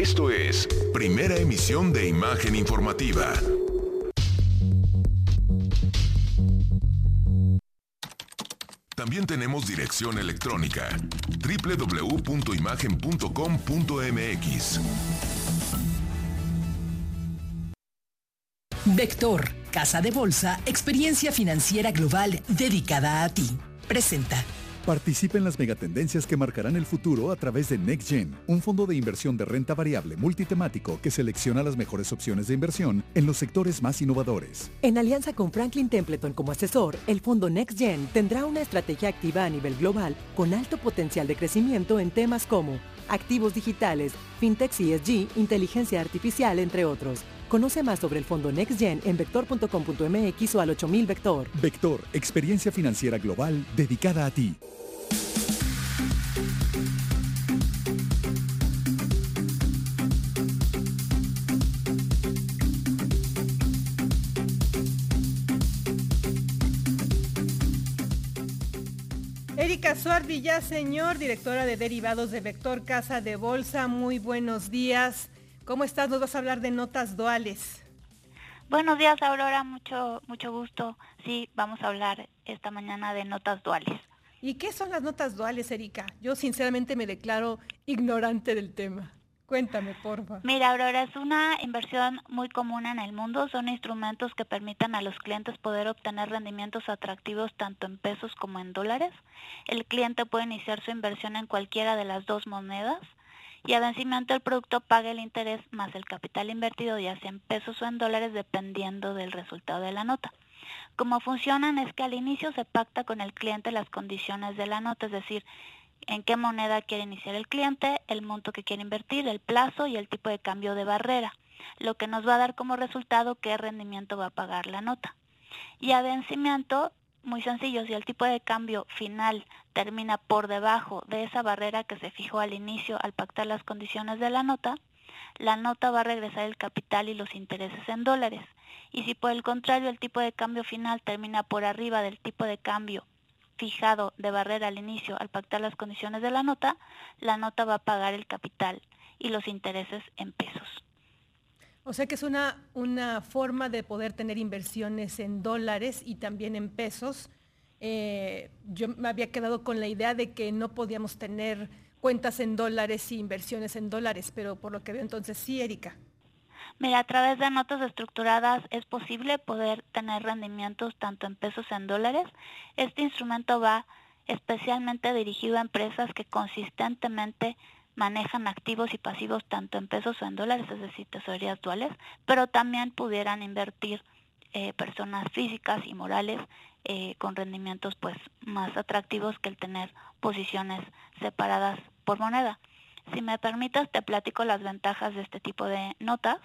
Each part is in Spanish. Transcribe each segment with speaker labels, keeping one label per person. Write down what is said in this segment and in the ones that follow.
Speaker 1: Esto es Primera Emisión de Imagen Informativa. También tenemos dirección electrónica www.imagen.com.mx.
Speaker 2: Vector, Casa de Bolsa, experiencia financiera global dedicada a ti. Presenta.
Speaker 3: Participa en las megatendencias que marcarán el futuro a través de NextGen, un fondo de inversión de renta variable multitemático que selecciona las mejores opciones de inversión en los sectores más innovadores.
Speaker 4: En alianza con Franklin Templeton como asesor, el fondo NextGen tendrá una estrategia activa a nivel global con alto potencial de crecimiento en temas como activos digitales, fintech ESG, inteligencia artificial, entre otros. Conoce más sobre el fondo NextGen en vector.com.mx o al 8000 Vector.
Speaker 3: Vector, experiencia financiera global dedicada a ti.
Speaker 5: Erika Suar Villaseñor, directora de derivados de Vector Casa de Bolsa. Muy buenos días. ¿Cómo estás? Nos vas a hablar de notas duales.
Speaker 6: Buenos días, Aurora. Mucho, mucho gusto. Sí, vamos a hablar esta mañana de notas duales.
Speaker 5: ¿Y qué son las notas duales, Erika? Yo sinceramente me declaro ignorante del tema. Cuéntame, por favor.
Speaker 6: Mira, Aurora, es una inversión muy común en el mundo. Son instrumentos que permitan a los clientes poder obtener rendimientos atractivos tanto en pesos como en dólares. El cliente puede iniciar su inversión en cualquiera de las dos monedas y a vencimiento el producto paga el interés más el capital invertido, ya sea en pesos o en dólares, dependiendo del resultado de la nota. Como funcionan es que al inicio se pacta con el cliente las condiciones de la nota, es decir, en qué moneda quiere iniciar el cliente, el monto que quiere invertir, el plazo y el tipo de cambio de barrera, lo que nos va a dar como resultado qué rendimiento va a pagar la nota. Y a vencimiento, muy sencillo, si el tipo de cambio final termina por debajo de esa barrera que se fijó al inicio al pactar las condiciones de la nota, la nota va a regresar el capital y los intereses en dólares. Y si por el contrario el tipo de cambio final termina por arriba del tipo de cambio fijado de barrera al inicio al pactar las condiciones de la nota, la nota va a pagar el capital y los intereses en pesos.
Speaker 5: O sea que es una, una forma de poder tener inversiones en dólares y también en pesos. Eh, yo me había quedado con la idea de que no podíamos tener cuentas en dólares y inversiones en dólares, pero por lo que veo entonces sí, Erika.
Speaker 6: Mira, a través de notas estructuradas es posible poder tener rendimientos tanto en pesos en dólares. Este instrumento va especialmente dirigido a empresas que consistentemente manejan activos y pasivos tanto en pesos o en dólares, es decir, tesorerías duales, pero también pudieran invertir eh, personas físicas y morales eh, con rendimientos pues más atractivos que el tener posiciones separadas por moneda. Si me permitas, te platico las ventajas de este tipo de notas.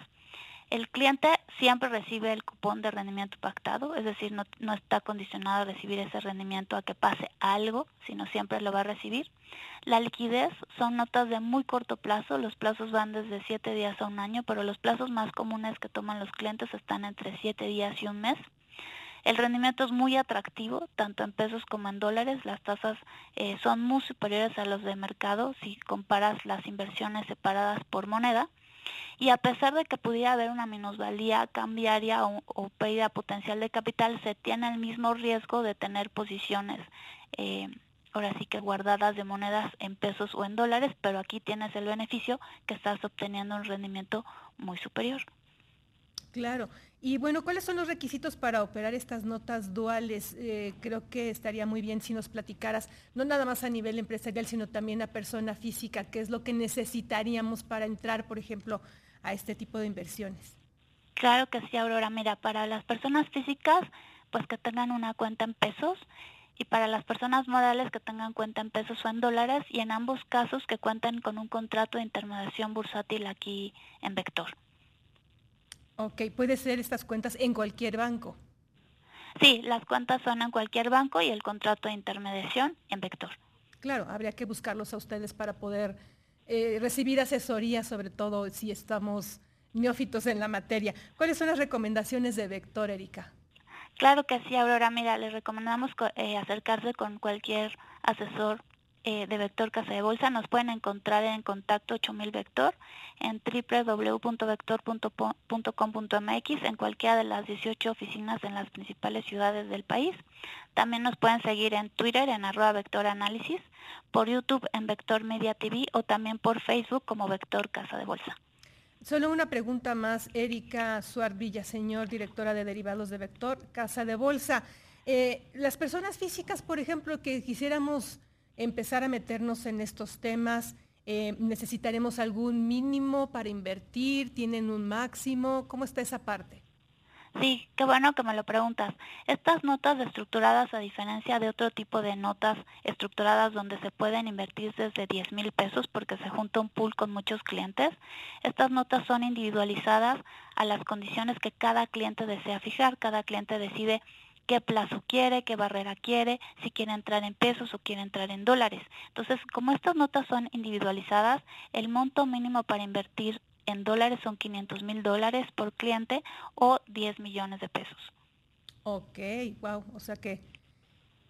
Speaker 6: El cliente siempre recibe el cupón de rendimiento pactado, es decir, no, no, está condicionado a recibir ese rendimiento a que pase algo, sino siempre lo va a recibir. La liquidez son notas de muy corto plazo, los plazos van desde 7 días a un año, pero los plazos más comunes que toman los clientes están entre 7 días y un mes. El rendimiento es muy atractivo, tanto en pesos como en dólares. Las tasas eh, son muy superiores a los de mercado si comparas las inversiones separadas por moneda. Y a pesar de que pudiera haber una minusvalía cambiaria o, pérdida potencial de capital, se tiene el mismo riesgo de tener posiciones, eh, ahora sí que guardadas de monedas en pesos o en dólares, pero aquí tienes el beneficio que estás obteniendo un rendimiento muy superior.
Speaker 5: Claro. Y bueno, ¿cuáles son los requisitos para operar estas notas duales? Eh, creo que estaría muy bien si nos platicaras, no nada más a nivel empresarial, sino también a persona física, qué es lo que necesitaríamos para entrar, por ejemplo, a este tipo de inversiones.
Speaker 6: Claro que sí, Aurora. Mira, para las personas físicas, pues que tengan una cuenta en pesos y para las personas morales que tengan cuenta en pesos o en dólares y en ambos casos que cuenten con un contrato de intermediación bursátil aquí en Vector.
Speaker 5: Ok, puede ser estas cuentas en cualquier banco.
Speaker 6: Sí, las cuentas son en cualquier banco y el contrato de intermediación en Vector.
Speaker 5: Claro, habría que buscarlos a ustedes para poder eh, recibir asesoría, sobre todo si estamos neófitos en la materia. ¿Cuáles son las recomendaciones de Vector, Erika?
Speaker 6: Claro que sí, Aurora. Mira, les recomendamos eh, acercarse con cualquier asesor eh, de Vector Casa de Bolsa nos pueden encontrar en contacto 8000 Vector en www.vector.com.mx en cualquiera de las 18 oficinas en las principales ciudades del país. También nos pueden seguir en Twitter en arroba Vector Análisis, por YouTube en Vector Media TV o también por Facebook como Vector Casa de Bolsa.
Speaker 5: Solo una pregunta más, Erika Suar Villaseñor, directora de derivados de Vector Casa de Bolsa. Eh, las personas físicas, por ejemplo, que quisiéramos empezar a meternos en estos temas? Eh, ¿Necesitaremos algún mínimo para invertir? ¿Tienen un máximo? ¿Cómo está esa parte?
Speaker 6: Sí, qué bueno que me lo preguntas. Estas notas estructuradas, a diferencia de otro tipo de notas estructuradas donde se pueden invertir desde 10 mil pesos porque se junta un pool con muchos clientes, estas notas son individualizadas a las condiciones que cada cliente desea fijar. Cada cliente decide qué plazo quiere, qué barrera quiere, si quiere entrar en pesos o quiere entrar en dólares. Entonces, como estas notas son individualizadas, el monto mínimo para invertir en dólares son 500 mil dólares por cliente o 10 millones de pesos.
Speaker 5: Ok, wow, o sea que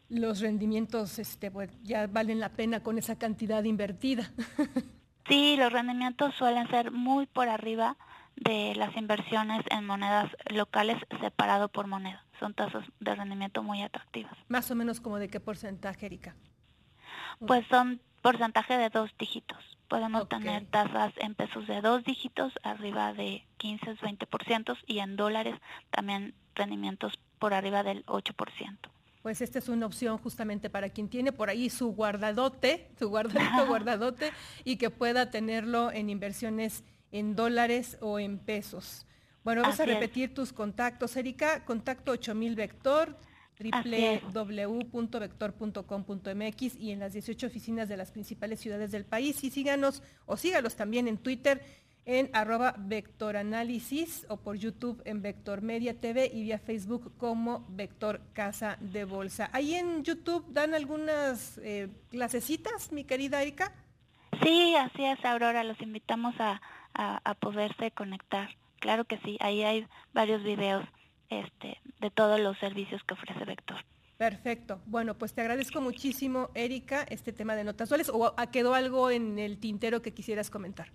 Speaker 5: los rendimientos este, pues, ya valen la pena con esa cantidad invertida.
Speaker 6: sí, los rendimientos suelen ser muy por arriba de las inversiones en monedas locales separado por moneda. Son tasas de rendimiento muy atractivas.
Speaker 5: Más o menos como de qué porcentaje, Erika?
Speaker 6: Pues son porcentaje de dos dígitos. Podemos tener tasas en pesos de dos dígitos, arriba de 15, 20% y en dólares también rendimientos por arriba del 8%.
Speaker 5: Pues esta es una opción justamente para quien tiene por ahí su guardadote, su guardadito guardadote y que pueda tenerlo en inversiones en dólares o en pesos. Bueno, vamos a repetir tus contactos, Erika. Contacto 8000 Vector, www.vector.com.mx y en las 18 oficinas de las principales ciudades del país. Y síganos o sígalos también en Twitter en arroba vectoranálisis o por YouTube en Vector Media TV y vía Facebook como Vector Casa de Bolsa. Ahí en YouTube dan algunas eh, clasecitas, mi querida Erika.
Speaker 6: Sí, así es, Aurora. Los invitamos a, a, poderse conectar. Claro que sí, ahí hay varios videos este, de todos los servicios que ofrece Vector.
Speaker 5: Perfecto. Bueno, pues te agradezco muchísimo, Erika, este tema de notas duales. ¿O quedó algo en el tintero que quisieras comentar?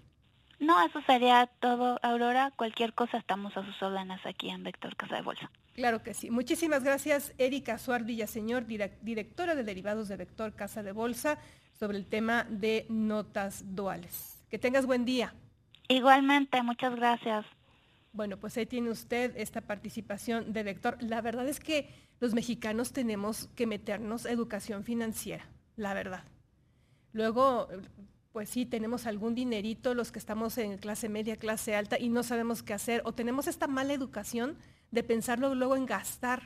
Speaker 6: No, eso sería todo, Aurora. Cualquier cosa estamos a sus órdenes aquí en Vector Casa de Bolsa.
Speaker 5: Claro que sí. Muchísimas gracias, Erika Suar Villaseñor, directora de derivados de Vector Casa de Bolsa, sobre el tema de notas duales. Que tengas buen día.
Speaker 6: Igualmente, muchas gracias.
Speaker 5: Bueno, pues ahí tiene usted esta participación de Vector. La verdad es que los mexicanos tenemos que meternos educación financiera, la verdad. Luego, pues sí, tenemos algún dinerito los que estamos en clase media, clase alta y no sabemos qué hacer o tenemos esta mala educación de pensarlo luego en gastar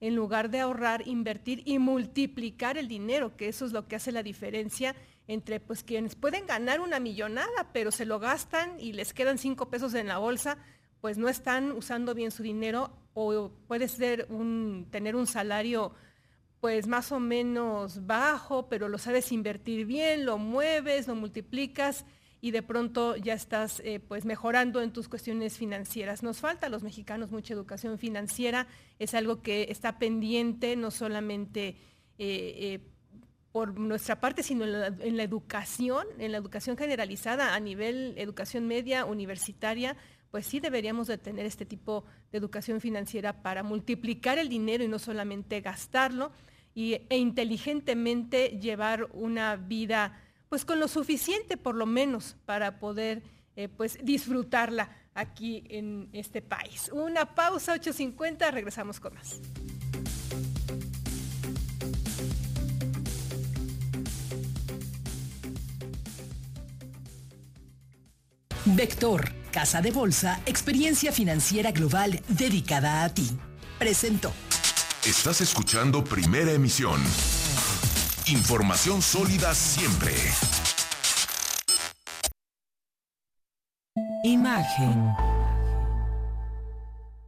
Speaker 5: en lugar de ahorrar, invertir y multiplicar el dinero, que eso es lo que hace la diferencia entre pues quienes pueden ganar una millonada, pero se lo gastan y les quedan cinco pesos en la bolsa, pues no están usando bien su dinero o puede ser un, tener un salario pues más o menos bajo, pero lo sabes invertir bien, lo mueves, lo multiplicas y de pronto ya estás eh, pues mejorando en tus cuestiones financieras. Nos falta a los mexicanos mucha educación financiera, es algo que está pendiente no solamente eh, eh, por nuestra parte, sino en la, educación, en la educación generalizada a nivel educación media, universitaria, pues sí deberíamos de tener este tipo de educación financiera para multiplicar el dinero y no solamente gastarlo y, e inteligentemente llevar una vida pues con lo suficiente por lo menos para poder eh, pues disfrutarla aquí en este país. Una pausa 8.50, regresamos con más.
Speaker 2: Vector, Casa de Bolsa, experiencia financiera global dedicada a ti. Presento.
Speaker 1: Estás escuchando Primera Emisión. Información sólida siempre.
Speaker 2: Imagen.